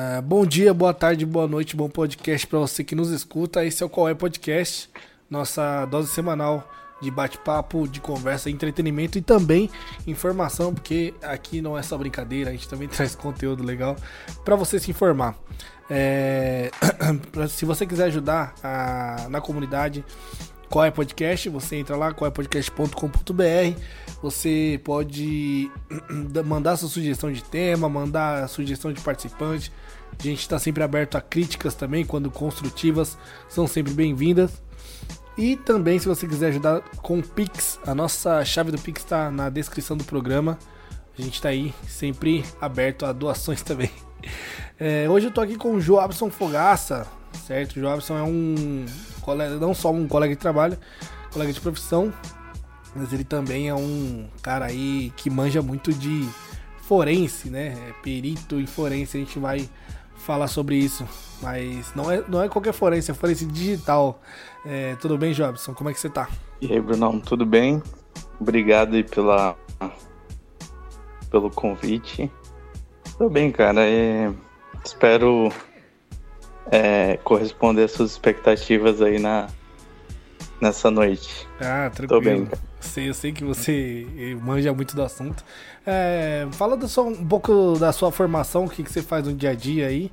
Uh, bom dia, boa tarde, boa noite, bom podcast para você que nos escuta. Esse é o Qual é Podcast, nossa dose semanal de bate-papo, de conversa, entretenimento e também informação, porque aqui não é só brincadeira, a gente também traz conteúdo legal para você se informar. É... se você quiser ajudar a... na comunidade, qual é podcast, você entra lá, qualepodcast.com.br. Você pode mandar sua sugestão de tema, mandar sugestão de participante. A gente está sempre aberto a críticas também, quando construtivas, são sempre bem-vindas. E também, se você quiser ajudar com o Pix, a nossa chave do Pix está na descrição do programa. A gente está aí sempre aberto a doações também. É, hoje eu tô aqui com o Joabson Fogaça, certo? O Joabson é um colega, não só um colega de trabalho, colega de profissão, mas ele também é um cara aí que manja muito de forense, né? É perito em forense, a gente vai falar sobre isso. Mas não é, não é qualquer forense, é forense digital. É, tudo bem, Jobson? Como é que você tá? E aí, Brunão, tudo bem? Obrigado aí pela, pelo convite. Tudo bem, cara. É, espero é, corresponder às suas expectativas aí na, nessa noite. Ah, tranquilo. Tô bem, cara. Sei, eu sei que você manja muito do assunto. É, fala seu, um pouco da sua formação, o que, que você faz no dia a dia aí,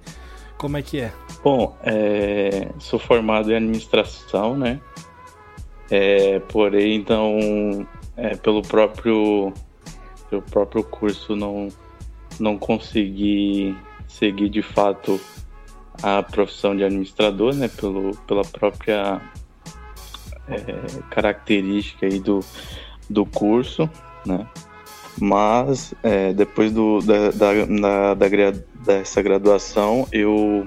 como é que é? Bom, é, sou formado em administração, né? É, porém, então, é, pelo próprio pelo próprio curso não não consegui seguir de fato a profissão de administrador, né, pelo, pela própria é, característica aí do, do curso, né, mas é, depois do, da, da, da, dessa graduação eu,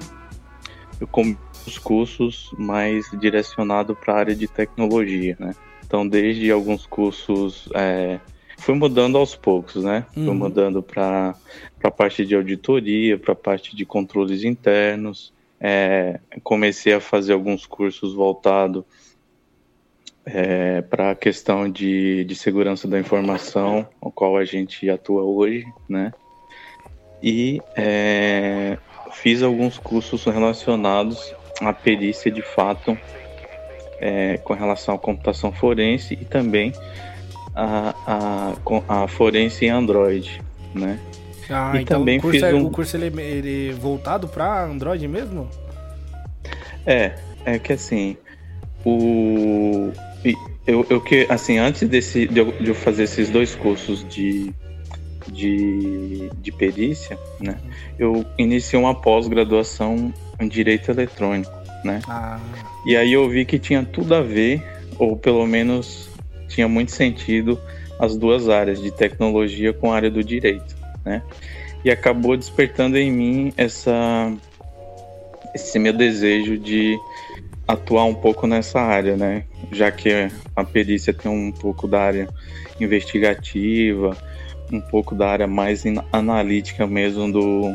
eu comecei os cursos mais direcionado para a área de tecnologia, né, então desde alguns cursos é, fui mudando aos poucos, né? Uhum. Fui mudando para a parte de auditoria, para a parte de controles internos. É, comecei a fazer alguns cursos voltados é, para a questão de, de segurança da informação, o qual a gente atua hoje, né? E é, fiz alguns cursos relacionados à perícia de fato é, com relação à computação forense e também a, a, a forense em Android, né? Ah, e então também o curso, é, um... o curso ele, ele é voltado para Android mesmo? É, é que assim, o eu, eu que assim antes desse de eu, de eu fazer esses dois cursos de de, de perícia, né? Eu iniciei uma pós-graduação em direito eletrônico, né? Ah. E aí eu vi que tinha tudo a ver, ou pelo menos tinha muito sentido as duas áreas, de tecnologia com a área do direito, né? E acabou despertando em mim essa esse meu desejo de atuar um pouco nessa área, né? Já que a perícia tem um pouco da área investigativa, um pouco da área mais analítica mesmo do,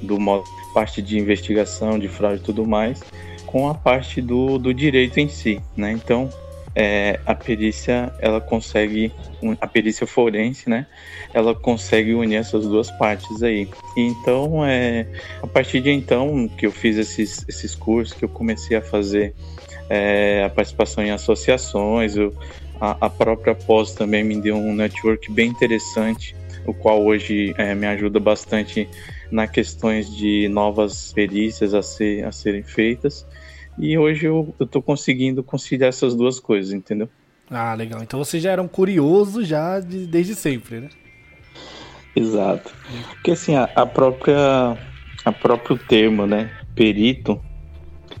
do modo, parte de investigação, de fraude e tudo mais, com a parte do, do direito em si, né? Então, é, a perícia ela consegue a perícia forense né? Ela consegue unir essas duas partes aí. Então é a partir de então que eu fiz esses esses cursos que eu comecei a fazer é, a participação em associações eu, a, a, própria pós também me deu um network bem interessante o qual hoje é, me ajuda bastante na questões de novas perícias a, ser, a serem feitas e hoje eu, eu tô conseguindo conciliar essas duas coisas, entendeu? Ah, legal. Então você já era um curioso já de, desde sempre, né? Exato. Porque assim, a, a própria a próprio termo, né, perito,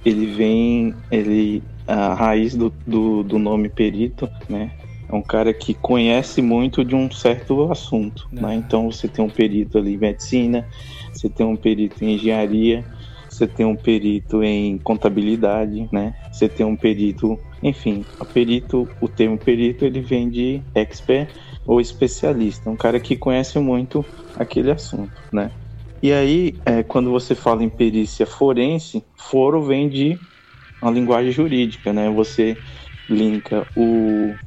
ele vem, ele a raiz do, do, do nome perito, né, é um cara que conhece muito de um certo assunto, né? Então você tem um perito ali em medicina, você tem um perito em engenharia, você tem um perito em contabilidade, né? Você tem um perito, enfim, a perito, o termo perito ele vem de expert ou especialista, um cara que conhece muito aquele assunto, né? E aí, é, quando você fala em perícia forense, foro vem de uma linguagem jurídica, né? Você linka o,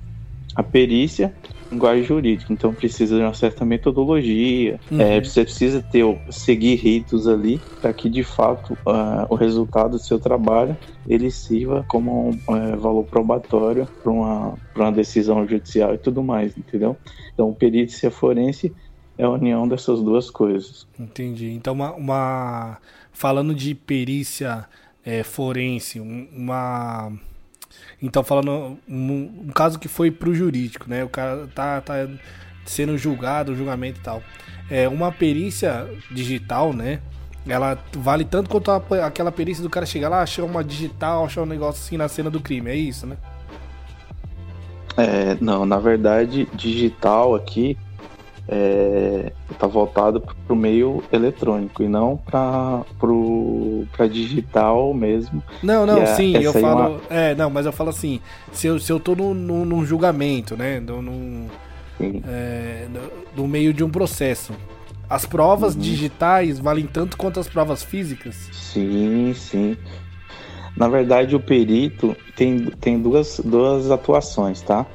a perícia linguagem jurídica, então precisa de uma certa metodologia, uhum. é, você precisa ter, seguir ritos ali para que de fato uh, o resultado do seu trabalho ele sirva como um uh, valor probatório para uma, uma decisão judicial e tudo mais, entendeu? Então, perícia forense é a união dessas duas coisas. Entendi. Então, uma, uma... falando de perícia é, forense, uma então, falando um, um caso que foi pro jurídico, né? O cara tá, tá sendo julgado, julgamento e tal. É uma perícia digital, né? Ela vale tanto quanto a, aquela perícia do cara chegar lá, achar uma digital, achar um negócio assim na cena do crime, é isso, né? É, não, na verdade, digital aqui é, tá voltado para o meio eletrônico e não para para digital mesmo. Não, não, é, sim, eu é falo, uma... é, não, mas eu falo assim, se eu, se eu tô no, num julgamento, né, no, no, é, no, no, meio de um processo, as provas uhum. digitais valem tanto quanto as provas físicas? Sim, sim. Na verdade, o perito tem, tem duas, duas atuações, tá?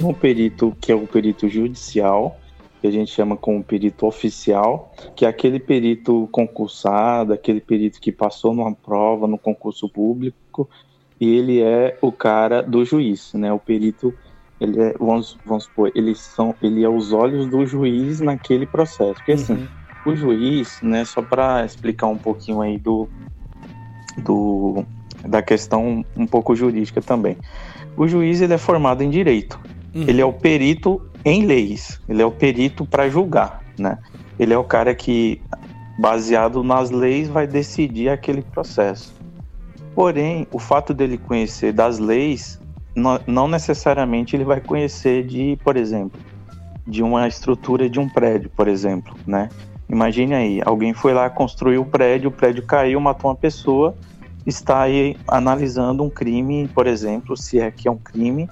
Um perito que é o perito judicial, que a gente chama como perito oficial, que é aquele perito concursado, aquele perito que passou numa prova no concurso público, e ele é o cara do juiz, né? O perito, ele é, vamos, vamos supor, eles são, ele é os olhos do juiz naquele processo. Porque assim, uhum. o juiz, né, só para explicar um pouquinho aí do, do da questão um pouco jurídica também. O juiz ele é formado em direito. Uhum. Ele é o perito em leis. Ele é o perito para julgar, né? Ele é o cara que, baseado nas leis, vai decidir aquele processo. Porém, o fato dele conhecer das leis, não necessariamente ele vai conhecer de, por exemplo, de uma estrutura de um prédio, por exemplo, né? Imagine aí, alguém foi lá construir o prédio, o prédio caiu, matou uma pessoa, está aí analisando um crime, por exemplo, se é que é um crime,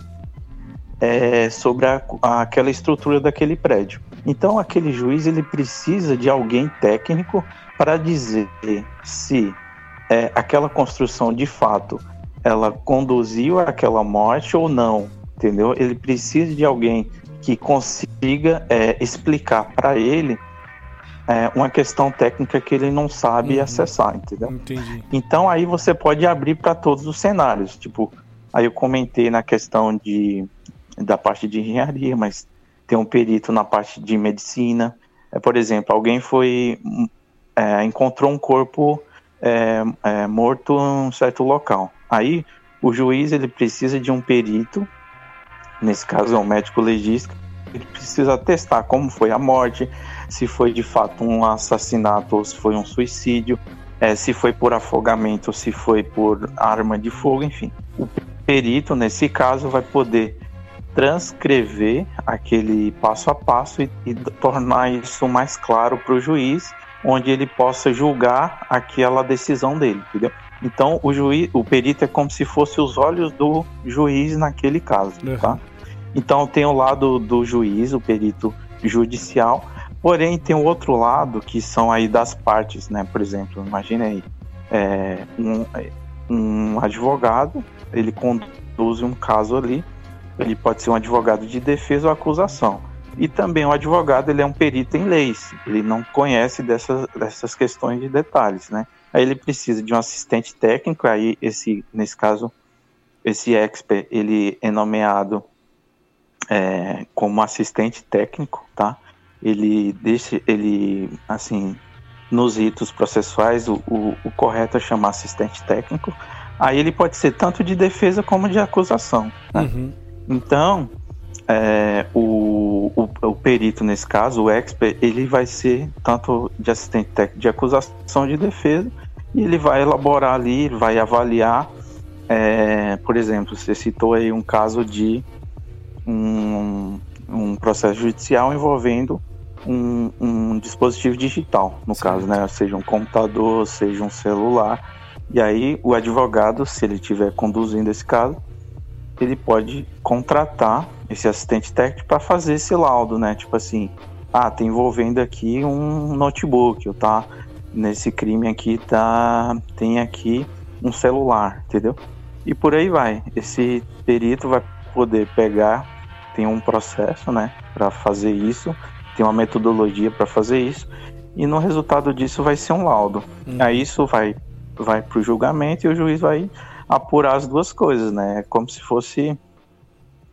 é, sobre a, aquela estrutura daquele prédio. Então, aquele juiz ele precisa de alguém técnico para dizer se é, aquela construção de fato ela conduziu àquela morte ou não, entendeu? Ele precisa de alguém que consiga é, explicar para ele é, uma questão técnica que ele não sabe uhum. acessar, entendeu? Entendi. Então aí você pode abrir para todos os cenários, tipo, aí eu comentei na questão de da parte de engenharia, mas tem um perito na parte de medicina. É, por exemplo, alguém foi é, encontrou um corpo é, é, morto em um certo local. Aí o juiz ele precisa de um perito, nesse caso é um médico legista, ele precisa testar como foi a morte, se foi de fato um assassinato ou se foi um suicídio, é, se foi por afogamento ou se foi por arma de fogo, enfim. O perito, nesse caso, vai poder transcrever aquele passo a passo e, e tornar isso mais claro para o juiz, onde ele possa julgar aquela decisão dele, entendeu? Então o juiz, o perito é como se fosse os olhos do juiz naquele caso, uhum. tá? Então tem o lado do juiz, o perito judicial, porém tem o outro lado que são aí das partes, né? Por exemplo, imagine aí é, um, um advogado, ele conduz um caso ali ele pode ser um advogado de defesa ou acusação. E também o advogado ele é um perito em leis, ele não conhece dessas, dessas questões de detalhes, né? Aí ele precisa de um assistente técnico, aí esse, nesse caso, esse expert, ele é nomeado é, como assistente técnico, tá? Ele deixa, ele, assim, nos ritos processuais, o, o, o correto é chamar assistente técnico. Aí ele pode ser tanto de defesa como de acusação. Né? Uhum. Então, é, o, o, o, perito, nesse caso, o expert, ele vai ser tanto de assistente técnico de acusação de defesa, e ele vai elaborar ali, vai avaliar, é, por exemplo, você citou aí um caso de um, um processo judicial envolvendo um, um dispositivo digital, no Sim. caso, né? Seja um computador, seja um celular. E aí o advogado, se ele estiver conduzindo esse caso, ele pode contratar esse assistente técnico para fazer esse laudo, né? Tipo assim, ah, tá envolvendo aqui um notebook, ou tá nesse crime aqui tá tem aqui um celular, entendeu? E por aí vai. Esse perito vai poder pegar, tem um processo, né, para fazer isso, tem uma metodologia para fazer isso, e no resultado disso vai ser um laudo. Hum. Aí isso vai vai para o julgamento e o juiz vai apurar as duas coisas, né? É como se fosse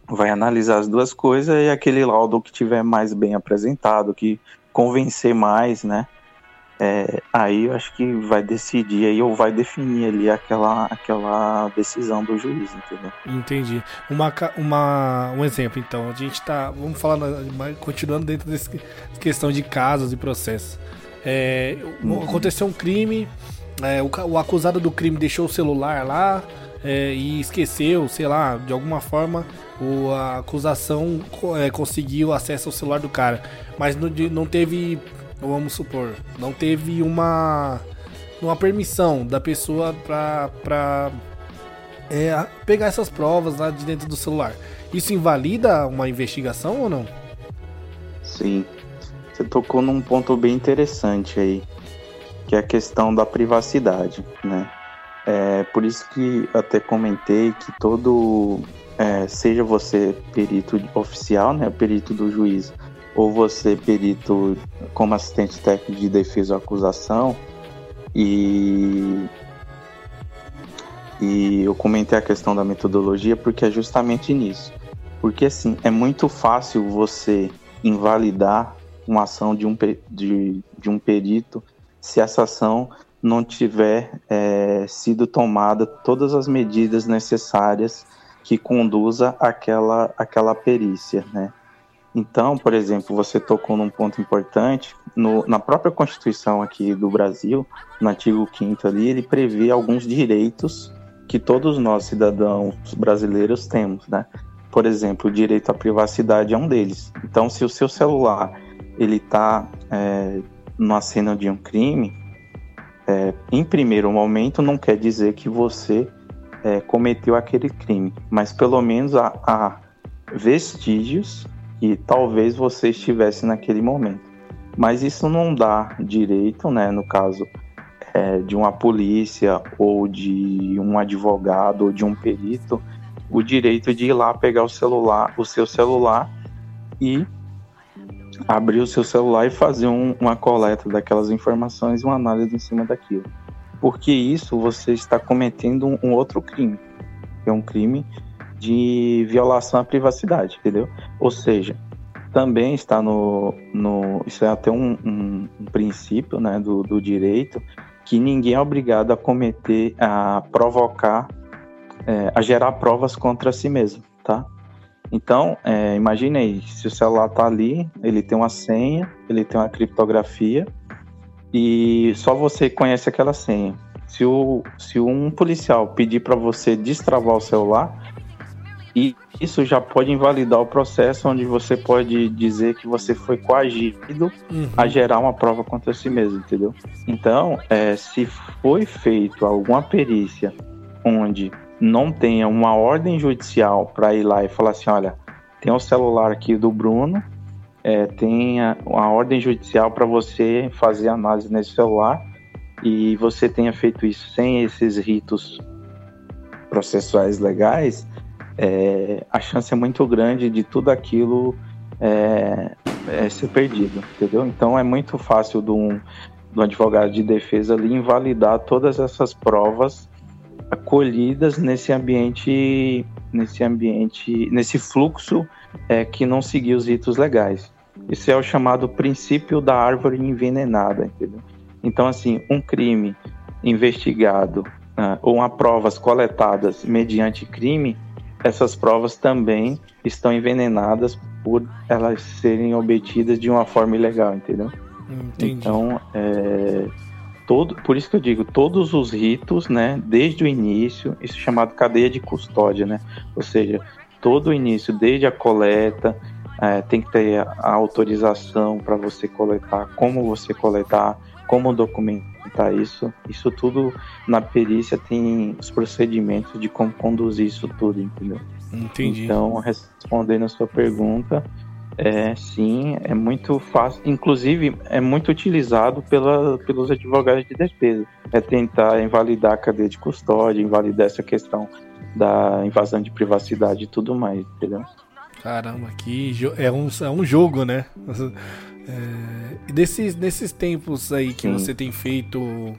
vai analisar as duas coisas e aquele laudo que tiver mais bem apresentado, que convencer mais, né? É, aí eu acho que vai decidir aí ou vai definir ali aquela, aquela decisão do juiz, entendeu? Entendi. Uma, uma, um exemplo, então, a gente tá, vamos falar, continuando dentro dessa questão de casos e processos. É, uhum. Aconteceu um crime, é, o, o, acusado do crime deixou o celular lá é, e esqueceu, sei lá, de alguma forma o, a acusação é, conseguiu acesso ao celular do cara, mas não, não teve vamos supor, não teve uma uma permissão da pessoa pra é, pegar essas provas lá de dentro do celular. Isso invalida uma investigação ou não? Sim. Você tocou num ponto bem interessante aí, que é a questão da privacidade, né? É por isso que até comentei que todo, é, seja você perito oficial, né, perito do juiz, ou você perito como assistente técnico de defesa ou acusação e e eu comentei a questão da metodologia porque é justamente nisso. Porque assim, é muito fácil você invalidar uma ação de um, de, de um perito se essa ação não tiver é, sido tomada todas as medidas necessárias que conduza aquela, aquela perícia, né? Então, por exemplo, você tocou num ponto importante, no, na própria Constituição aqui do Brasil, no artigo 5 ali, ele prevê alguns direitos que todos nós, cidadãos brasileiros, temos, né? Por exemplo, o direito à privacidade é um deles. Então, se o seu celular ele está é, numa cena de um crime, é, em primeiro momento não quer dizer que você é, cometeu aquele crime, mas pelo menos há, há vestígios que talvez você estivesse naquele momento. Mas isso não dá direito, né, no caso é, de uma polícia ou de um advogado ou de um perito, o direito de ir lá pegar o celular, o seu celular e abrir o seu celular e fazer um, uma coleta daquelas informações e uma análise em cima daquilo. Porque isso você está cometendo um, um outro crime, que é um crime de violação à privacidade, entendeu? Ou seja, também está no, no isso é até um, um, um princípio, né, do, do direito que ninguém é obrigado a cometer, a provocar, é, a gerar provas contra si mesmo, tá? Então, é, imagine aí, se o celular está ali, ele tem uma senha, ele tem uma criptografia e só você conhece aquela senha. Se, o, se um policial pedir para você destravar o celular, e isso já pode invalidar o processo onde você pode dizer que você foi coagido uhum. a gerar uma prova contra si mesmo, entendeu? Então, é, se foi feito alguma perícia onde não tenha uma ordem judicial para ir lá e falar assim, olha, tem o um celular aqui do Bruno, é, tem a, uma ordem judicial para você fazer análise nesse celular e você tenha feito isso sem esses ritos processuais legais, é, a chance é muito grande de tudo aquilo é, é ser perdido, entendeu? Então é muito fácil do um, do advogado de defesa ali invalidar todas essas provas acolhidas nesse ambiente, nesse ambiente, nesse fluxo é, que não seguiu os ritos legais. Isso é o chamado princípio da árvore envenenada, entendeu? Então, assim, um crime investigado uh, ou a provas coletadas mediante crime essas provas também estão envenenadas por elas serem obtidas de uma forma ilegal, entendeu? Entendi. Então, é, todo, por isso que eu digo, todos os ritos, né, desde o início, isso é chamado cadeia de custódia, né? Ou seja, todo o início, desde a coleta, é, tem que ter a autorização para você coletar, como você coletar, como documentar isso. Isso tudo na perícia tem os procedimentos de como conduzir isso tudo, entendeu? Entendi. Então, respondendo a sua pergunta, é, sim, é muito fácil. Inclusive, é muito utilizado pela, pelos advogados de defesa. É tentar invalidar a cadeia de custódia, invalidar essa questão da invasão de privacidade e tudo mais, entendeu? Caramba, que é um, é um jogo, né? É, desses, nesses tempos aí que Sim. você tem feito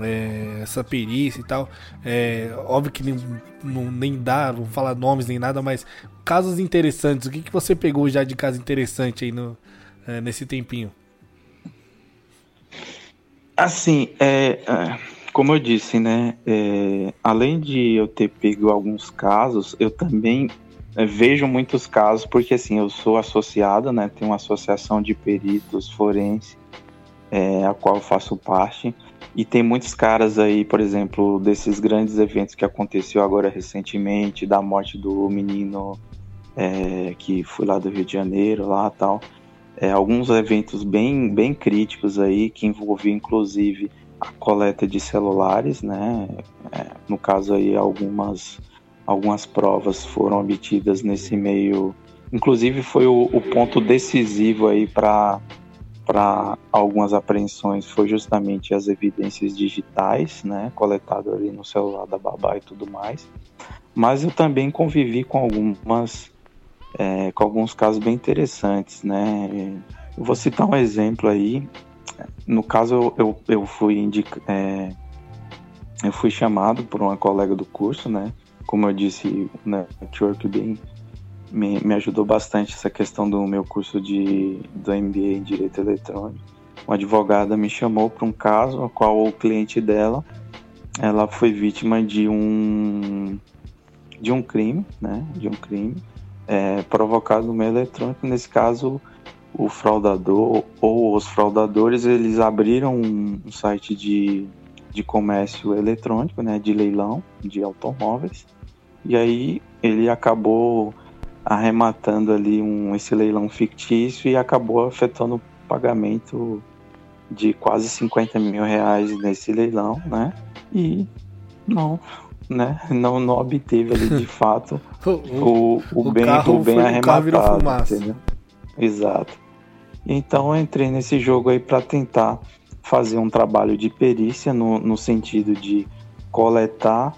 é, essa perícia e tal, é, óbvio que nem, não, nem dá, não falar nomes nem nada, mas casos interessantes, o que, que você pegou já de caso interessante aí no, é, nesse tempinho? Assim, é, é como eu disse, né? É, além de eu ter pego alguns casos, eu também é, vejo muitos casos, porque assim, eu sou associado, né? Tenho uma associação de peritos forense, é, a qual faço parte. E tem muitos caras aí, por exemplo, desses grandes eventos que aconteceu agora recentemente, da morte do menino é, que foi lá do Rio de Janeiro, lá tal. É, alguns eventos bem, bem críticos aí, que envolviam inclusive a coleta de celulares, né? É, no caso aí algumas algumas provas foram obtidas nesse meio, inclusive foi o, o ponto decisivo aí para para algumas apreensões foi justamente as evidências digitais, né, coletadas ali no celular da babá e tudo mais. Mas eu também convivi com algumas é, com alguns casos bem interessantes, né. Eu vou citar um exemplo aí no caso, eu, eu fui indica, é, eu fui chamado por uma colega do curso, né? Como eu disse, o network bem me, me ajudou bastante essa questão do meu curso de do MBA em Direito Eletrônico. Uma advogada me chamou para um caso, a qual o cliente dela, ela foi vítima de um de um crime, né? De um crime é, provocado no meio eletrônico. Nesse caso, o fraudador ou os fraudadores eles abriram um, site de, de comércio eletrônico, né, de leilão de automóveis, e aí ele acabou arrematando ali um, esse leilão fictício e acabou afetando o pagamento de quase 50 mil reais nesse leilão, né? E não, né? Não, não obteve ali de fato o, o, o, bem, o bem arrematado. Entendeu? Exato. Então eu entrei nesse jogo aí para tentar fazer um trabalho de perícia no, no sentido de coletar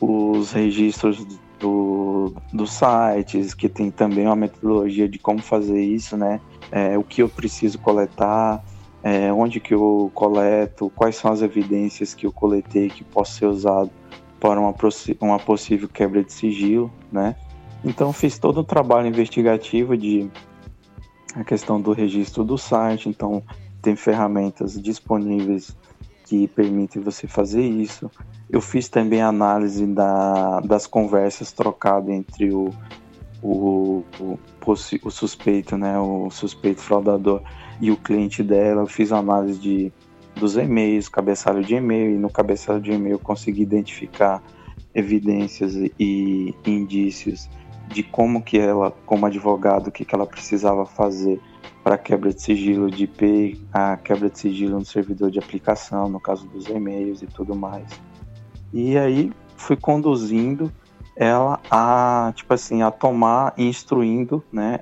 os registros do, dos sites, que tem também uma metodologia de como fazer isso, né? É, o que eu preciso coletar, é, onde que eu coleto, quais são as evidências que eu coletei que posso ser usado para uma, uma possível quebra de sigilo, né? Então fiz todo o trabalho investigativo de a questão do registro do site, então tem ferramentas disponíveis que permitem você fazer isso. Eu fiz também análise da, das conversas trocadas entre o, o, o, o, suspeito, né, o suspeito fraudador e o cliente dela. Eu fiz análise de, dos e-mails, cabeçalho de e-mail, e no cabeçalho de e-mail eu consegui identificar evidências e indícios de como que ela, como advogado, o que, que ela precisava fazer para quebra de sigilo de IP, a quebra de sigilo no servidor de aplicação, no caso dos e-mails e tudo mais. E aí fui conduzindo ela a, tipo assim, a tomar e instruindo, né?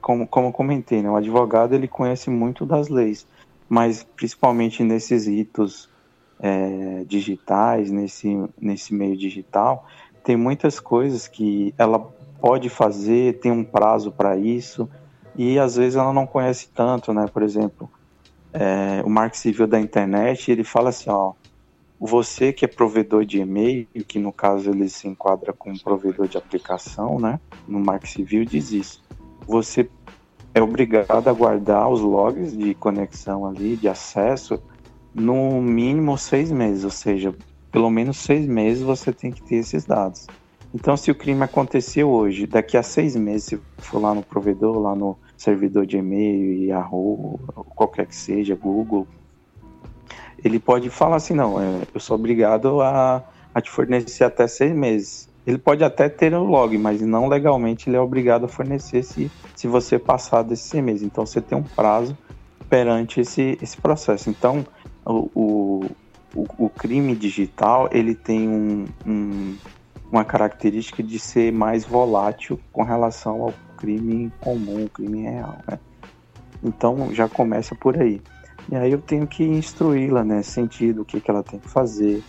Como, como eu comentei, né? O advogado ele conhece muito das leis, mas principalmente nesses ritos é, digitais, nesse, nesse meio digital, tem muitas coisas que ela pode fazer, tem um prazo para isso, e às vezes ela não conhece tanto, né? Por exemplo, é, o Marco Civil da internet, ele fala assim, ó, você que é provedor de e-mail, que no caso ele se enquadra como provedor de aplicação, né? No Marco Civil diz isso. Você é obrigado a guardar os logs de conexão ali, de acesso, no mínimo seis meses, ou seja, pelo menos seis meses você tem que ter esses dados. Então, se o crime aconteceu hoje, daqui a seis meses, se for lá no provedor, lá no servidor de e-mail, Yahoo, qualquer que seja, Google, ele pode falar assim, não, é, eu sou obrigado a, a te fornecer até seis meses. Ele pode até ter o log, mas não legalmente ele é obrigado a fornecer se, se você passar desses seis meses. Então você tem um prazo perante esse, esse processo. Então o, o, o crime digital ele tem um, um uma característica de ser mais volátil com relação ao crime comum, crime real, né? Então já começa por aí. E aí eu tenho que instruí-la, né, sentido o que, que ela tem que fazer,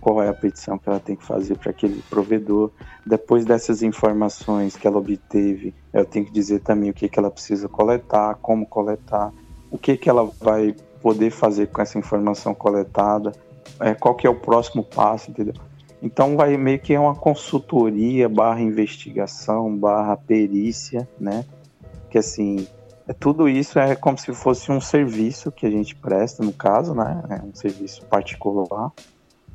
qual é a petição que ela tem que fazer para aquele provedor. Depois dessas informações que ela obteve, eu tenho que dizer também o que, que ela precisa coletar, como coletar, o que, que ela vai poder fazer com essa informação coletada, é, qual que é o próximo passo, entendeu? Então vai meio que é uma consultoria barra investigação barra perícia, né? Que assim, é, tudo isso é como se fosse um serviço que a gente presta, no caso, né? É um serviço particular,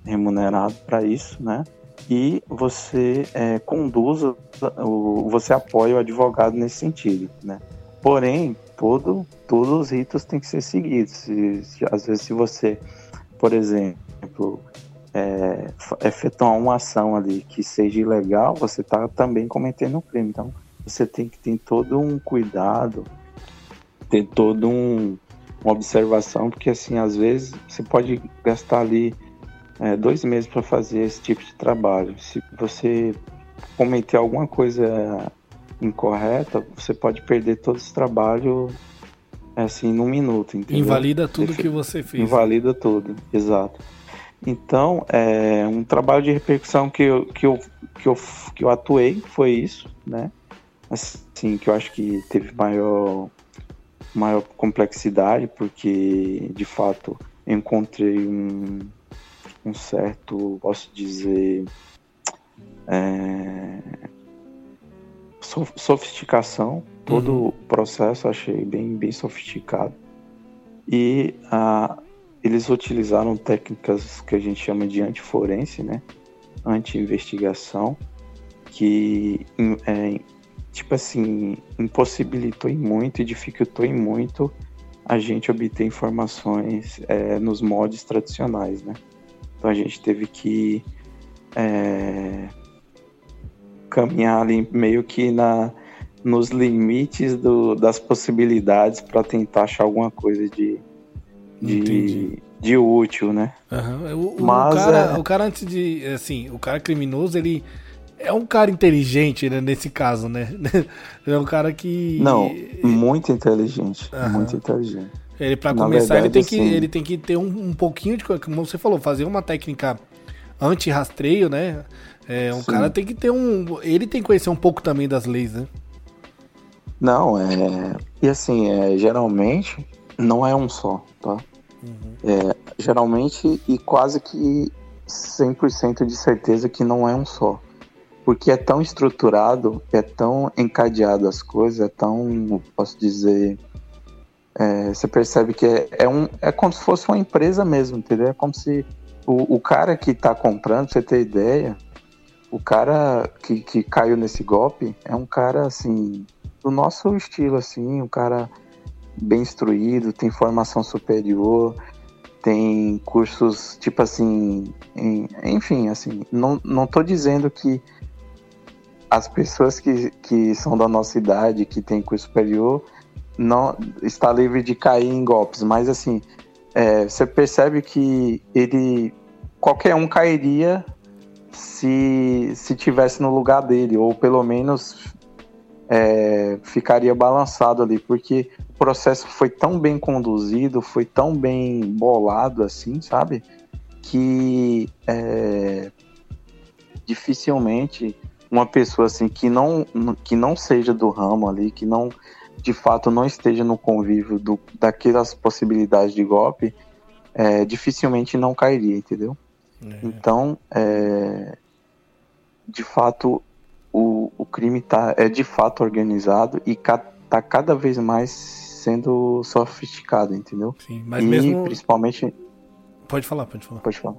remunerado para isso, né? E você é, conduz, o, você apoia o advogado nesse sentido, né? Porém, todo, todos os ritos têm que ser seguidos. Se, se, às vezes, se você, por exemplo, é, efetuar uma ação ali que seja ilegal, você está também cometendo um crime. Então, você tem que ter todo um cuidado, ter todo um uma observação, porque assim, às vezes você pode gastar ali é, dois meses para fazer esse tipo de trabalho. Se você cometer alguma coisa incorreta, você pode perder todo esse trabalho assim num minuto. Entendeu? Invalida tudo que você fez. Invalida tudo, exato. Então, é, um trabalho de repercussão que eu, que eu, que eu, que eu atuei foi isso, né? Assim, que eu acho que teve maior, maior complexidade, porque, de fato, encontrei um, um certo, posso dizer, é, sofisticação. Todo uhum. o processo achei bem, bem sofisticado. E a, eles utilizaram técnicas que a gente chama de antiforense, né? Anti-investigação, que é, tipo assim, impossibilitou em muito e dificultou em muito a gente obter informações é, nos modos tradicionais, né? Então a gente teve que é, caminhar ali meio que na, nos limites do, das possibilidades para tentar achar alguma coisa de, de, de útil, né? Uhum. O, Mas, o, cara, é... o cara antes de, assim, o cara criminoso, ele é um cara inteligente, né, nesse caso, né? É um cara que... Não, muito inteligente, uhum. muito inteligente. Ele, para começar, verdade, ele, tem que, assim... ele tem que ter um, um pouquinho de, como você falou, fazer uma técnica anti-rastreio, né? É, um Sim. cara tem que ter um. Ele tem que conhecer um pouco também das leis, né? Não, é. E assim, é, geralmente não é um só, tá? É, geralmente e quase que 100% de certeza que não é um só. Porque é tão estruturado, é tão encadeado as coisas, é tão, posso dizer, é, você percebe que é, é, um, é como se fosse uma empresa mesmo, entendeu? É como se o, o cara que está comprando, pra você ter ideia, o cara que, que caiu nesse golpe é um cara, assim, do nosso estilo, assim, um cara bem instruído, tem formação superior, tem cursos, tipo assim, em, enfim, assim, não, não dizendo que as pessoas que, que são da nossa idade, que tem curso superior, não está livre de cair em golpes, mas assim, é, você percebe que ele qualquer um cairia se se tivesse no lugar dele ou pelo menos é, ficaria balançado ali porque processo foi tão bem conduzido foi tão bem bolado assim sabe que é, dificilmente uma pessoa assim que não que não seja do ramo ali que não de fato não esteja no convívio do, daquelas possibilidades de golpe, é, dificilmente não cairia, entendeu? É. Então, é, de fato, o, o crime tá, é de fato organizado e ca, cada vez mais sendo sofisticado, entendeu? Sim, mas e mesmo... principalmente... Pode falar, pode falar. Pode falar.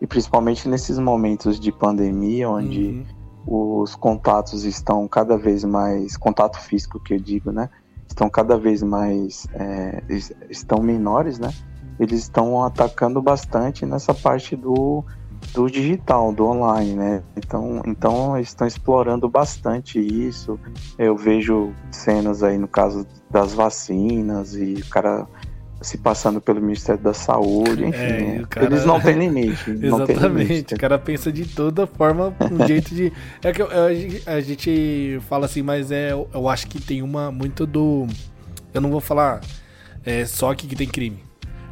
E principalmente nesses momentos de pandemia, onde... Uhum os contatos estão cada vez mais contato físico que eu digo, né? Estão cada vez mais é, estão menores, né? Eles estão atacando bastante nessa parte do, do digital, do online, né? Então, então eles estão explorando bastante isso. Eu vejo cenas aí no caso das vacinas e o cara se passando pelo Ministério da Saúde, enfim. É, né? cara... Eles não têm limite. Exatamente. Tem limite. O cara pensa de toda forma, um jeito de. É que eu, a gente fala assim, mas é, eu acho que tem uma muito do. Eu não vou falar é, só aqui que tem crime.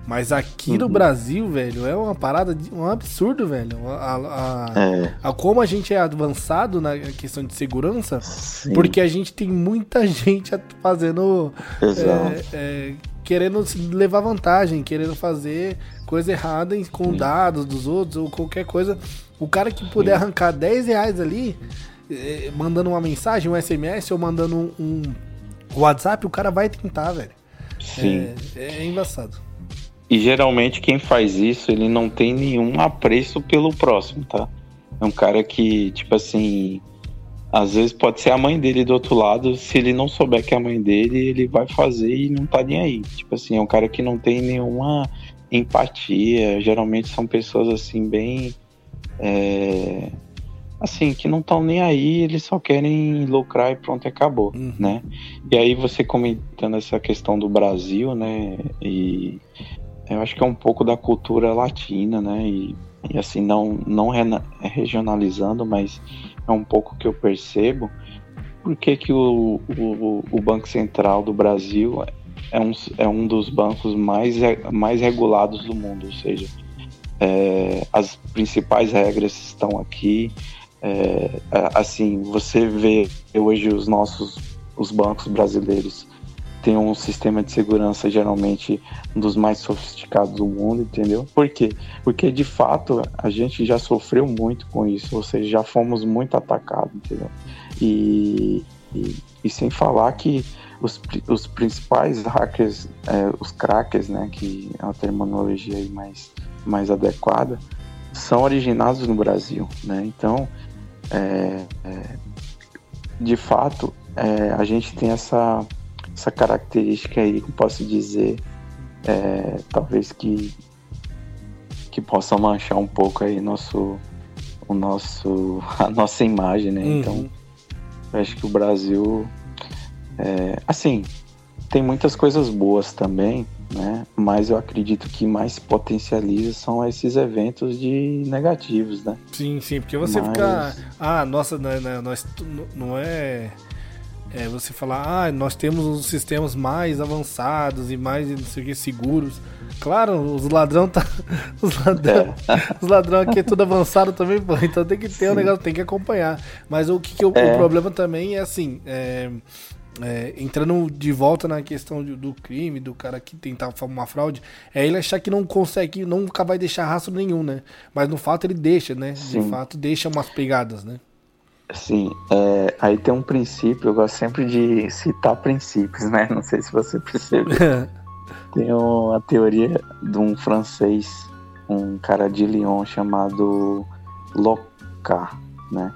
Mas aqui uhum. no Brasil, velho, é uma parada, um absurdo, velho. A, a, é. a, como a gente é avançado na questão de segurança, Sim. porque a gente tem muita gente fazendo. É, é, querendo levar vantagem, querendo fazer coisa errada com Sim. dados dos outros ou qualquer coisa. O cara que puder Sim. arrancar 10 reais ali, é, mandando uma mensagem, um SMS ou mandando um, um WhatsApp, o cara vai tentar, velho. Sim. É, é embaçado. E geralmente quem faz isso, ele não tem nenhum apreço pelo próximo, tá? É um cara que, tipo assim, às vezes pode ser a mãe dele do outro lado, se ele não souber que é a mãe dele, ele vai fazer e não tá nem aí. Tipo assim, é um cara que não tem nenhuma empatia. Geralmente são pessoas assim, bem. É, assim, que não estão nem aí, eles só querem lucrar e pronto, acabou, uhum. né? E aí você comentando essa questão do Brasil, né? E eu acho que é um pouco da cultura latina, né? E, e assim, não, não regionalizando, mas é um pouco que eu percebo. Por que, que o, o, o Banco Central do Brasil é um, é um dos bancos mais, mais regulados do mundo? Ou seja, é, as principais regras estão aqui. É, assim, você vê hoje os nossos os bancos brasileiros tem um sistema de segurança geralmente um dos mais sofisticados do mundo, entendeu? Por quê? Porque de fato a gente já sofreu muito com isso, ou seja, já fomos muito atacados, entendeu? E, e, e sem falar que os, os principais hackers, é, os crackers, né, que é uma terminologia mais, mais adequada, são originados no Brasil, né? Então, é, é, de fato, é, a gente tem essa essa característica aí que posso dizer, é, talvez que que possa manchar um pouco aí nosso o nosso a nossa imagem, né? Uhum. Então, acho que o Brasil é, assim tem muitas coisas boas também, né? Mas eu acredito que mais potencializa são esses eventos de negativos, né? Sim, sim, porque você Mas... fica, ah, nossa, não, não, nós não é é você falar, ah, nós temos os sistemas mais avançados e mais não sei o que, seguros. Claro, os ladrão tá. Os ladrão, é. os ladrão aqui é tudo avançado também, pô. Então tem que ter o um negócio, tem que acompanhar. Mas o que, que eu, é. o problema também é assim. É, é, entrando de volta na questão do, do, crime, do cara que tentar uma fraude, é ele achar que não consegue, nunca vai deixar rastro nenhum, né? Mas no fato ele deixa, né? Sim. De fato deixa umas pegadas, né? Sim, é, aí tem um princípio, eu gosto sempre de citar princípios, né? Não sei se você percebeu. tem uma teoria de um francês, um cara de Lyon chamado Locard, né?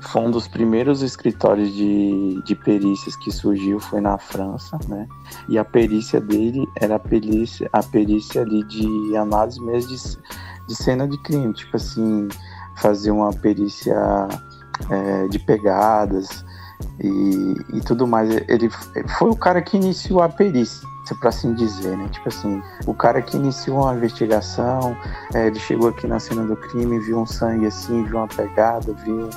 Foi um dos primeiros escritórios de, de perícias que surgiu, foi na França, né? E a perícia dele era a perícia, a perícia ali de análise mesmo de, de cena de crime, tipo assim, fazer uma perícia é, de pegadas e, e tudo mais. Ele foi o cara que iniciou a perícia para assim dizer, né? Tipo assim, o cara que iniciou uma investigação, é, ele chegou aqui na cena do crime, viu um sangue assim, viu uma pegada, viu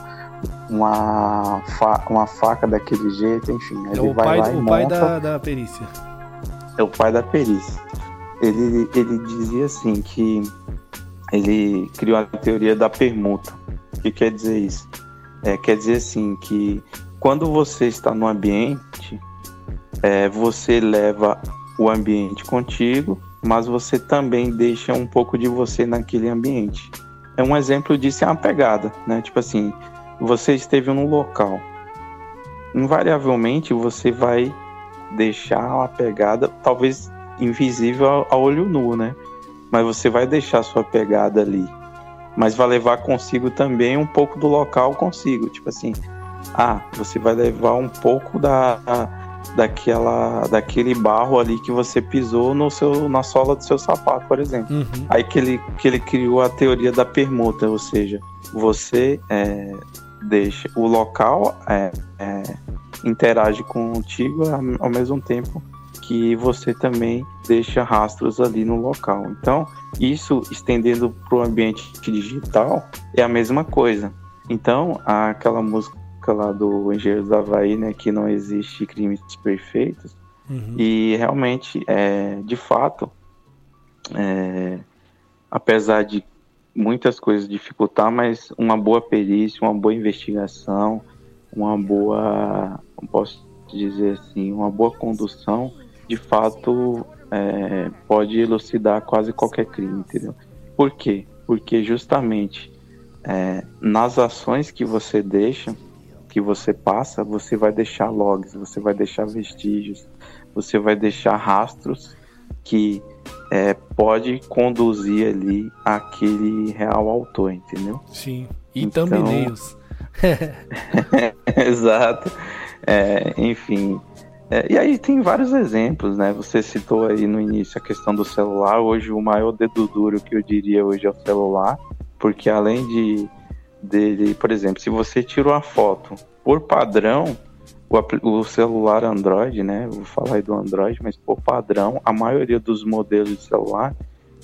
uma, fa uma faca daquele jeito, enfim. É o pai, o pai da, da perícia. É o pai da perícia. Ele, ele dizia assim que ele criou a teoria da permuta. O que quer dizer isso? É, quer dizer assim que quando você está no ambiente, é, você leva o ambiente contigo, mas você também deixa um pouco de você naquele ambiente. É um exemplo disso é uma pegada, né? Tipo assim, você esteve num local, invariavelmente você vai deixar uma pegada, talvez invisível a olho nu, né? Mas você vai deixar sua pegada ali mas vai levar consigo também um pouco do local consigo. Tipo assim, ah, você vai levar um pouco da, daquela, daquele barro ali que você pisou no seu, na sola do seu sapato, por exemplo. Uhum. Aí que ele, que ele criou a teoria da permuta, ou seja, você é, deixa o local é, é, interage contigo ao mesmo tempo que você também deixa rastros ali no local. Então, isso estendendo para o ambiente digital é a mesma coisa. Então, aquela música lá do Engenheiro do Havaí, né, que não existe crimes perfeitos, uhum. e realmente, é, de fato, é, apesar de muitas coisas dificultar, mas uma boa perícia, uma boa investigação, uma boa, posso dizer assim, uma boa condução, de fato é, pode elucidar quase qualquer crime, entendeu? Por quê? Porque justamente é, nas ações que você deixa, que você passa, você vai deixar logs, você vai deixar vestígios, você vai deixar rastros que é, pode conduzir ali aquele real autor, entendeu? Sim. E então... thumbnails. Exato. É, enfim. É, e aí tem vários exemplos, né? Você citou aí no início a questão do celular. Hoje o maior dedo duro que eu diria hoje é o celular, porque além de dele, por exemplo, se você tirou a foto por padrão, o, o, celular Android, né? Vou falar aí do Android, mas por padrão, a maioria dos modelos de celular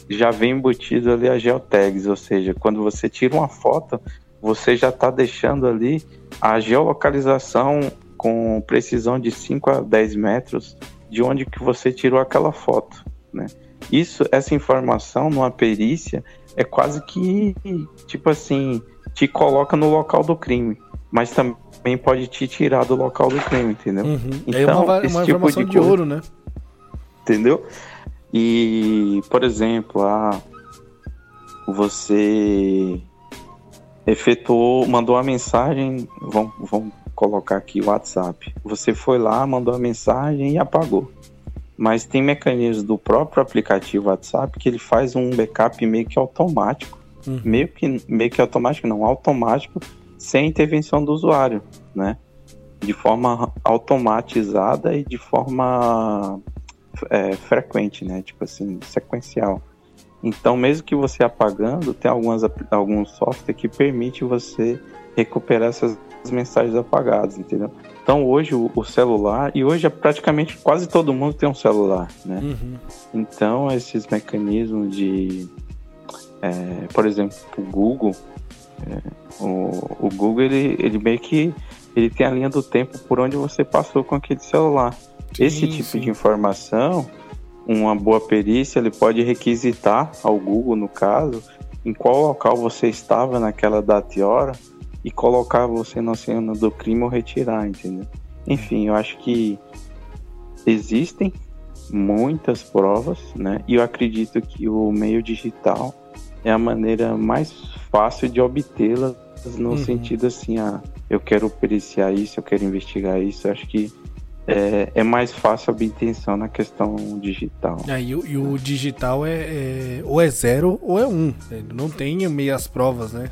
já vem embutido ali a geotags, ou seja, quando você tira uma foto, você já está deixando ali a geolocalização com precisão de 5 a 10 metros de onde que você tirou aquela foto, né? Isso, essa informação numa perícia é quase que, tipo assim, te coloca no local do crime, mas também pode te tirar do local do crime, entendeu? Uhum. Então, é uma, uma esse tipo informação de, de ouro, né? Entendeu? E, por exemplo, ah, você efetuou, mandou uma mensagem, vamos, vamos colocar aqui o WhatsApp. Você foi lá, mandou a mensagem e apagou. Mas tem mecanismos do próprio aplicativo WhatsApp que ele faz um backup meio que automático. Uhum. Meio, que, meio que automático, não, automático sem intervenção do usuário, né? De forma automatizada e de forma é, frequente, né? Tipo assim, sequencial. Então, mesmo que você apagando, tem algumas, alguns software que permite você recuperar essas mensagens apagadas, entendeu? Então, hoje o, o celular, e hoje é praticamente quase todo mundo tem um celular, né? Uhum. Então, esses mecanismos de, é, por exemplo, o Google, é, o, o Google, ele, ele meio que ele tem a linha do tempo por onde você passou com aquele celular. Sim, Esse tipo sim. de informação, uma boa perícia, ele pode requisitar ao Google, no caso, em qual local você estava naquela data e hora e colocar você na cena do crime ou retirar, entendeu? Enfim, eu acho que existem muitas provas, né? E eu acredito que o meio digital é a maneira mais fácil de obtê-las no uhum. sentido assim, ah, eu quero periciar isso, eu quero investigar isso. Eu acho que é, é, mais fácil a obtenção na questão digital. É, e, o, e, o, digital é, é, ou é zero ou é um. Não tem meias provas, né?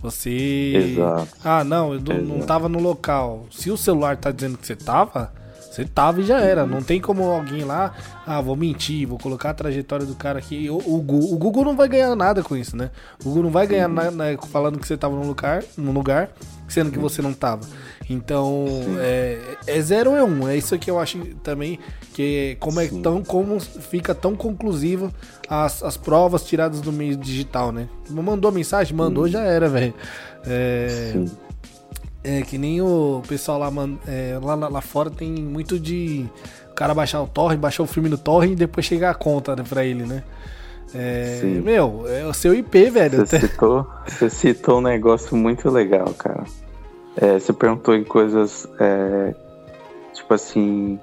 Você. Exato. Ah, não, eu não, não tava no local. Se o celular tá dizendo que você tava, você tava e já era. Não tem como alguém lá, ah, vou mentir, vou colocar a trajetória do cara aqui. O, o, Google, o Google não vai ganhar nada com isso, né? O Google não vai ganhar nada falando que você tava num lugar, num lugar, sendo que você não tava. Então, é, é zero é um. É isso que eu acho também que como é tão como fica tão conclusiva as, as provas tiradas do meio digital, né? Mandou mensagem, mandou, já era, velho. É, Sim. É, que nem o pessoal lá, é, lá, lá fora tem muito de o cara baixar o torrent, baixar o filme no torrent e depois chegar a conta né, pra ele, né? É, meu, é o seu IP, velho. Você citou, você citou um negócio muito legal, cara. É, você perguntou em coisas, é, tipo assim,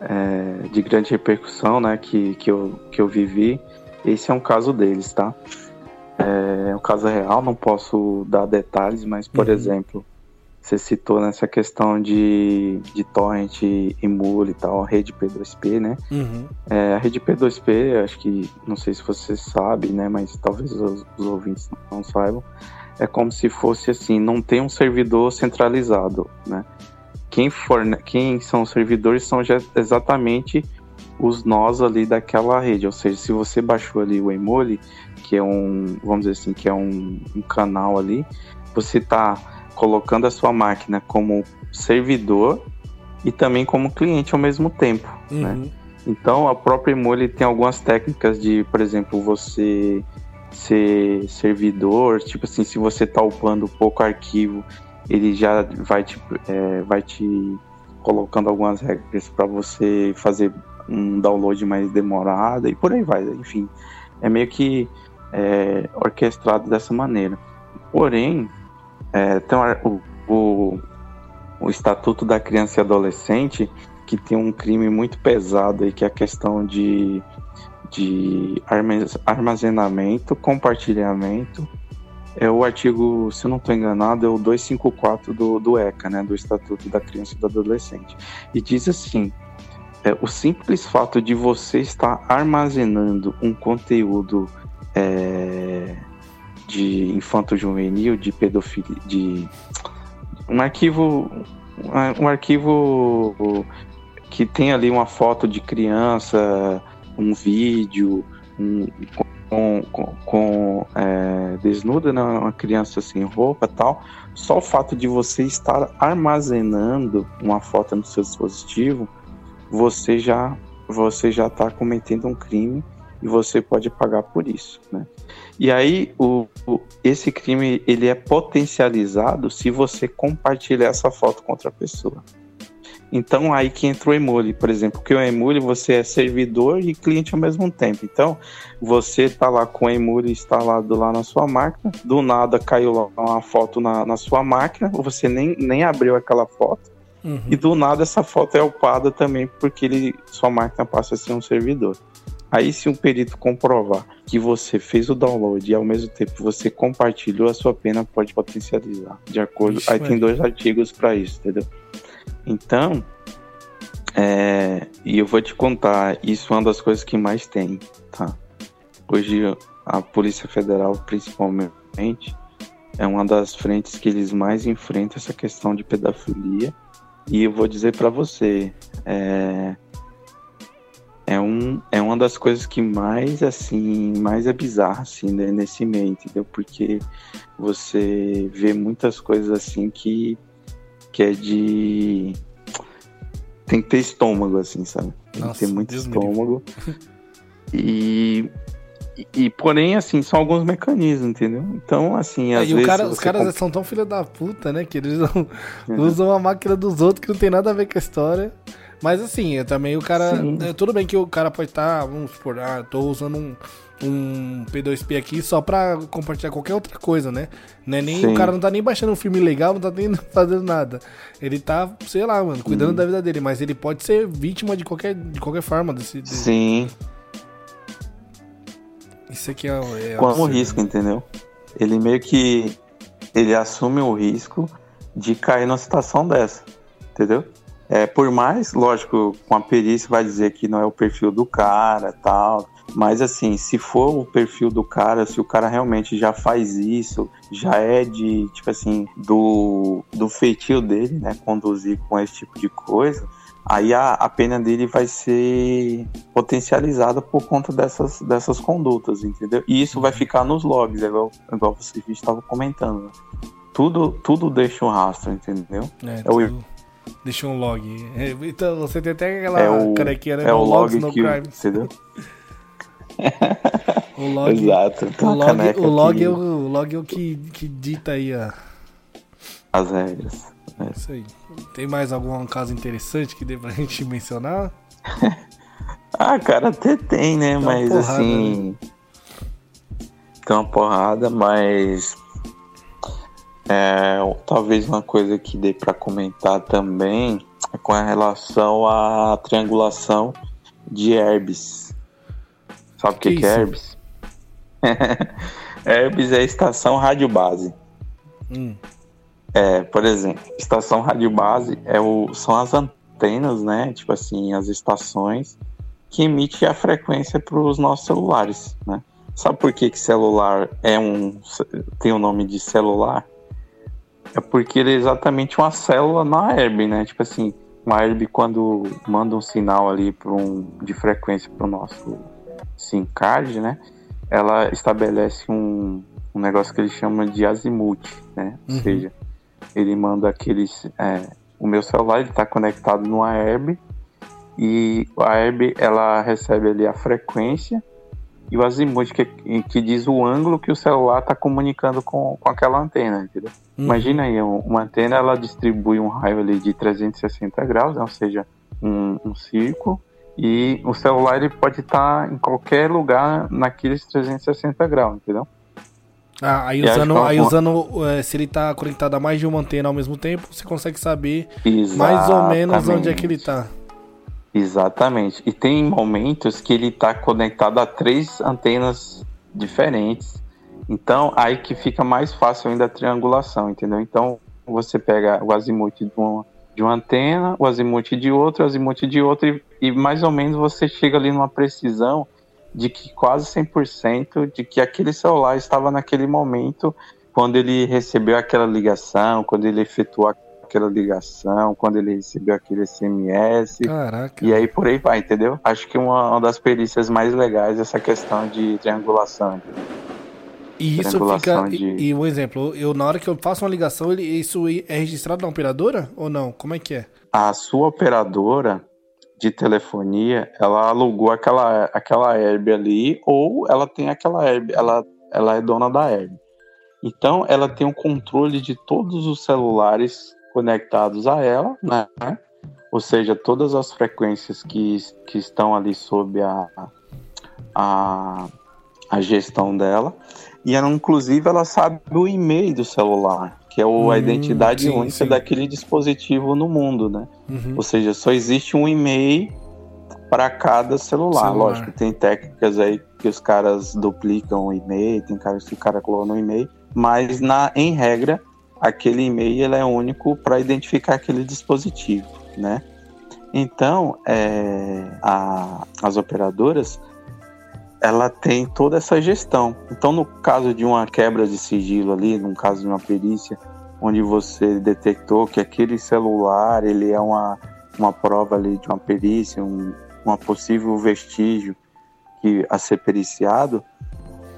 é, de grande repercussão, né, que, que, eu, que eu vivi. Esse é um caso deles, tá? É um caso real, não posso dar detalhes, mas, por uhum. exemplo, você citou nessa questão de, de torrent e mule e tal, a rede P2P, né? Uhum. É, a rede P2P, acho que, não sei se você sabe, né? Mas talvez os, os ouvintes não saibam. É como se fosse assim, não tem um servidor centralizado, né? Quem, forne... Quem são os servidores são exatamente os nós ali daquela rede. Ou seja, se você baixou ali o Emule, que é um, vamos dizer assim, que é um, um canal ali, você está colocando a sua máquina como servidor e também como cliente ao mesmo tempo, uhum. né? Então a própria Emule tem algumas técnicas de, por exemplo, você ser servidor, tipo assim, se você está upando pouco arquivo, ele já vai te, é, vai te colocando algumas regras para você fazer um download mais demorado e por aí vai. Enfim, é meio que é, orquestrado dessa maneira. Porém, é, tem o, o, o Estatuto da Criança e Adolescente que tem um crime muito pesado aí, que é a questão de, de armazenamento, compartilhamento. É o artigo, se eu não estou enganado, é o 254 do, do ECA, né, do Estatuto da Criança e do Adolescente. E diz assim: é, o simples fato de você estar armazenando um conteúdo é, de infanto-juvenil, de pedofilia, de um arquivo, um arquivo que tem ali uma foto de criança, um vídeo, um, com, com, com é, desnuda, né, uma criança sem roupa tal, só o fato de você estar armazenando uma foto no seu dispositivo, você já você já está cometendo um crime e você pode pagar por isso, né? E aí o, o, esse crime ele é potencializado se você compartilhar essa foto com outra pessoa. Então aí que entra o Emule, por exemplo, que o Emule você é servidor e cliente ao mesmo tempo. Então você está lá com o Emule instalado lá na sua máquina, do nada caiu lá uma foto na, na sua máquina, você nem, nem abriu aquela foto. Uhum. E do nada essa foto é upada também porque ele, sua máquina passa a ser um servidor. Aí, se um perito comprovar que você fez o download e ao mesmo tempo você compartilhou, a sua pena pode potencializar. De acordo. Ixi, aí tem dois artigos para isso, entendeu? Então, é, e eu vou te contar, isso é uma das coisas que mais tem, tá? Hoje a Polícia Federal, principalmente, é uma das frentes que eles mais enfrentam essa questão de pedofilia. E eu vou dizer para você, é, é, um, é uma das coisas que mais, assim, mais é bizarra, assim, né, nesse meio, entendeu? Porque você vê muitas coisas, assim, que que é de. Tem que ter estômago, assim, sabe? Tem Nossa, que ter muito Deus estômago. E, e, e, porém, assim, são alguns mecanismos, entendeu? Então, assim, é, às vezes. Cara, os caras comp... são tão filha da puta, né? Que eles usam, uhum. usam a máquina dos outros que não tem nada a ver com a história. Mas assim, também o cara. É, tudo bem que o cara pode estar, tá, vamos supor, ah, tô usando um, um P2P aqui só pra compartilhar qualquer outra coisa, né? Não é nem, o cara não tá nem baixando um filme legal, não tá nem fazendo nada. Ele tá, sei lá, mano, cuidando hum. da vida dele, mas ele pode ser vítima de qualquer, de qualquer forma desse. desse... Sim. Isso aqui é. é Com o risco, entendeu? Ele meio que. Ele assume o risco de cair numa situação dessa, entendeu? É, por mais, lógico, com a perícia vai dizer que não é o perfil do cara tal. Mas assim, se for o perfil do cara, se o cara realmente já faz isso, já é de, tipo assim, do, do feitio dele, né? Conduzir com esse tipo de coisa, aí a, a pena dele vai ser potencializada por conta dessas, dessas condutas, entendeu? E isso vai ficar nos logs, igual, igual você estava comentando. Né? Tudo, tudo deixa um rastro, entendeu? É, é o Deixa um log. É, então você tem até aquela é o, carequinha, né? É o log no crime. Entendeu? o log, Exato. O log, o log, é o, o log é o que, que dita aí a... as regras. É. Isso aí. Tem mais algum caso interessante que dê pra gente mencionar? ah, cara, até tem, né? Tem mas porrada, assim. Né? Tem uma porrada, mas é, talvez uma coisa que dê para comentar também é com relação à triangulação de herbes. Sabe o que, que, que é herbes? herbes é estação rádio base. Hum. É, por exemplo, estação rádio base é o, são as antenas, né? Tipo assim, as estações que emitem a frequência para os nossos celulares, né? Sabe por que, que celular é um tem o nome de celular? É porque ele é exatamente uma célula na herb, né? Tipo assim, uma herb quando manda um sinal ali um, de frequência para o nosso SIM card, né? Ela estabelece um, um negócio que ele chama de azimuth, né? Ou uhum. seja, ele manda aqueles. É, o meu celular está conectado numa herb e a herb ela recebe ali a frequência e o azimuth que, que diz o ângulo que o celular está comunicando com, com aquela antena, entendeu? Uhum. Imagina aí, uma antena ela distribui um raio ali de 360 graus, né? ou seja, um, um círculo, E o celular ele pode estar em qualquer lugar naqueles 360 graus, entendeu? Ah, aí usando, aí usando é, se ele está conectado a mais de uma antena ao mesmo tempo, você consegue saber Exatamente. mais ou menos onde é que ele está. Exatamente. E tem momentos que ele está conectado a três antenas diferentes. Então, aí que fica mais fácil ainda a triangulação, entendeu? Então, você pega o azimuth de uma, de uma antena, o azimuth de outra, o azimuth de outra, e, e mais ou menos você chega ali numa precisão de que quase 100% de que aquele celular estava naquele momento quando ele recebeu aquela ligação, quando ele efetuou aquela ligação, quando ele recebeu aquele SMS. Caraca. E aí por aí vai, entendeu? Acho que uma, uma das perícias mais legais é essa questão de triangulação. E isso fica. De... E, e, um exemplo, eu na hora que eu faço uma ligação, ele, isso é registrado na operadora ou não? Como é que é? A sua operadora de telefonia, ela alugou aquela, aquela herb ali, ou ela tem aquela herb, ela, ela é dona da herb. Então, ela tem o um controle de todos os celulares conectados a ela, né? Ou seja, todas as frequências que, que estão ali sob a, a, a gestão dela. E ela, inclusive, ela sabe o e-mail do celular, que é o, hum, a identidade sim, única sim. daquele dispositivo no mundo, né? Uhum. Ou seja, só existe um e-mail para cada celular. celular. Lógico, tem técnicas aí que os caras duplicam o e-mail, tem caras que o cara coloca no e-mail, mas na, em regra, aquele e-mail é único para identificar aquele dispositivo, né? Então, é, a, as operadoras ela tem toda essa gestão. Então, no caso de uma quebra de sigilo ali, no caso de uma perícia, onde você detectou que aquele celular ele é uma, uma prova ali de uma perícia, um uma possível vestígio que a ser periciado,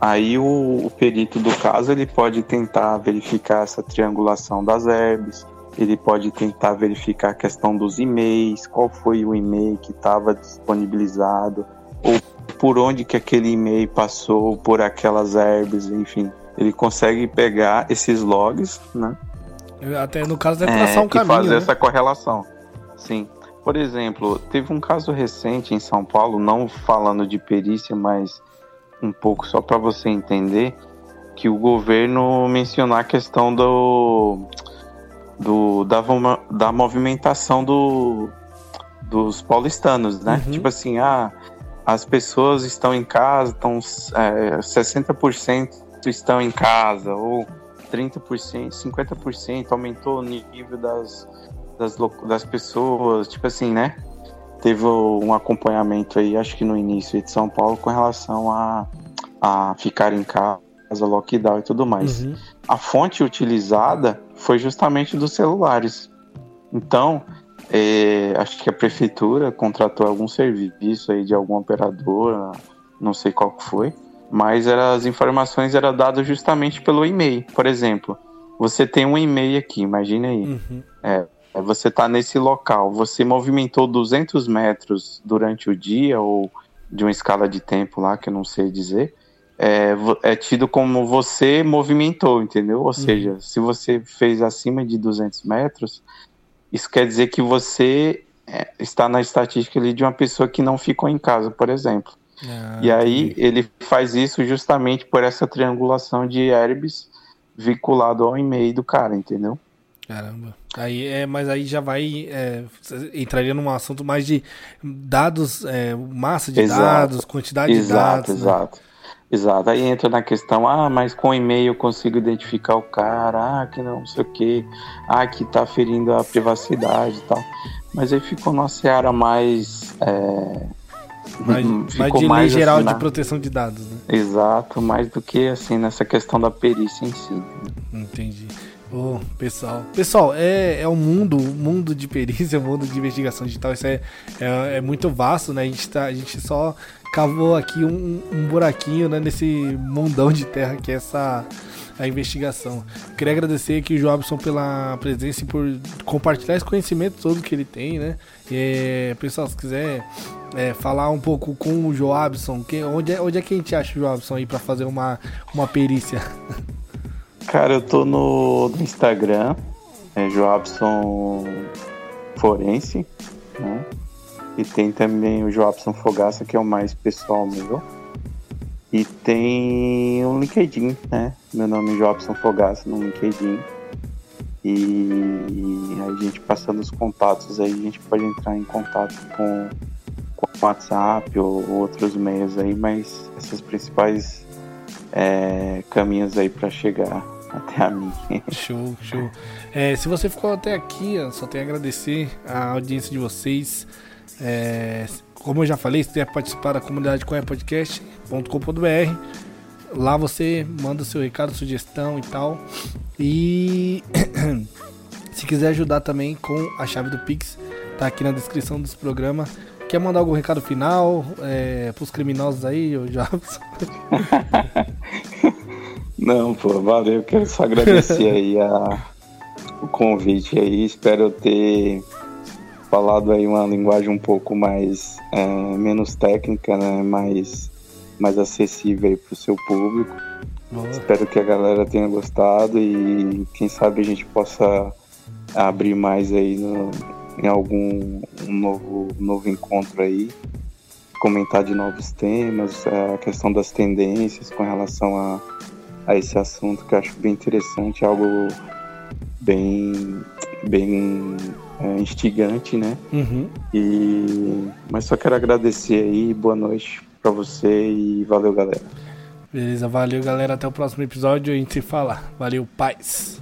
aí o, o, perito do caso ele pode tentar verificar essa triangulação das herbes, ele pode tentar verificar a questão dos e-mails, qual foi o e-mail que estava disponibilizado, ou por onde que aquele e-mail passou por aquelas herbes, enfim. Ele consegue pegar esses logs, né? Até no caso deve traçar é, um caminho. fazer né? essa correlação. Sim. Por exemplo, teve um caso recente em São Paulo, não falando de perícia, mas um pouco só para você entender, que o governo mencionou a questão do, do da, da movimentação do, dos paulistanos, né? Uhum. Tipo assim, ah, as pessoas estão em casa, estão é, 60% estão em casa, ou 30%, 50% aumentou o nível das, das, das pessoas, tipo assim, né? Teve um acompanhamento aí, acho que no início de São Paulo, com relação a, a ficar em casa, lockdown e tudo mais. Uhum. A fonte utilizada foi justamente dos celulares. Então, é, acho que a prefeitura contratou algum serviço aí de alguma operadora, não sei qual foi, mas era, as informações eram dadas justamente pelo e-mail. Por exemplo, você tem um e-mail aqui, imagine aí. Uhum. É, você está nesse local, você movimentou 200 metros durante o dia ou de uma escala de tempo lá que eu não sei dizer, é, é tido como você movimentou, entendeu? Ou uhum. seja, se você fez acima de 200 metros, isso quer dizer que você é, está na estatística ali de uma pessoa que não ficou em casa, por exemplo. Ah, e aí ele faz isso justamente por essa triangulação de herbes vinculado ao e-mail do cara, entendeu? Caramba. Aí é, mas aí já vai é, entraria num assunto mais de dados, é, massa de exato. dados, quantidade exato, de dados. Exato, exato. Né? Exato. Aí entra na questão, ah, mas com e-mail eu consigo identificar o cara, ah, que não sei o que, ah, que tá ferindo a privacidade e tal. Mas aí ficou numa seara mais. É, mais, mais de lei geral assim, de proteção de dados, né? Exato, mais do que assim nessa questão da perícia em si. Entendi. Oh, pessoal. Pessoal, é, é um mundo, um mundo de perícia, um mundo de investigação digital. Isso é, é, é muito vasto, né? A gente, tá, a gente só cavou aqui um, um buraquinho né, nesse mundão de terra que é essa a investigação. Queria agradecer aqui o Jobson pela presença e por compartilhar esse conhecimento todo que ele tem, né? E, pessoal, se quiser é, falar um pouco com o Joabson, que, onde, é, onde é que a gente acha o Joabson aí para fazer uma, uma perícia? Cara, eu tô no, no Instagram, é Joabson Forense, né? E tem também o Joabson Fogaça, que é o mais pessoal meu. E tem o LinkedIn, né? Meu nome é Jobson Fogaça no LinkedIn. E a gente passando os contatos aí, a gente pode entrar em contato com, com WhatsApp ou outros meios aí, mas essas principais é, caminhos aí para chegar até a mim. Show, show. É, se você ficou até aqui, só tenho a agradecer a audiência de vocês. É, como eu já falei, se quiser participar da comunidade coiapodcast.com.br, lá você manda seu recado, sugestão e tal. E se quiser ajudar também com a chave do Pix, tá aqui na descrição desse programa. Quer mandar algum recado final é, pros criminosos aí, Jobs? Não, pô, valeu. Quero só agradecer aí a, o convite aí. Espero ter falado aí uma linguagem um pouco mais é, menos técnica, né? Mais, mais acessível para o seu público. Boa. Espero que a galera tenha gostado e quem sabe a gente possa abrir mais aí no, em algum um novo, novo encontro aí, comentar de novos temas, a questão das tendências com relação a, a esse assunto que eu acho bem interessante, algo bem, bem é, instigante, né? Uhum. E, mas só quero agradecer aí, boa noite para você e valeu, galera. Beleza, valeu, galera. Até o próximo episódio. A gente se fala. Valeu, paz.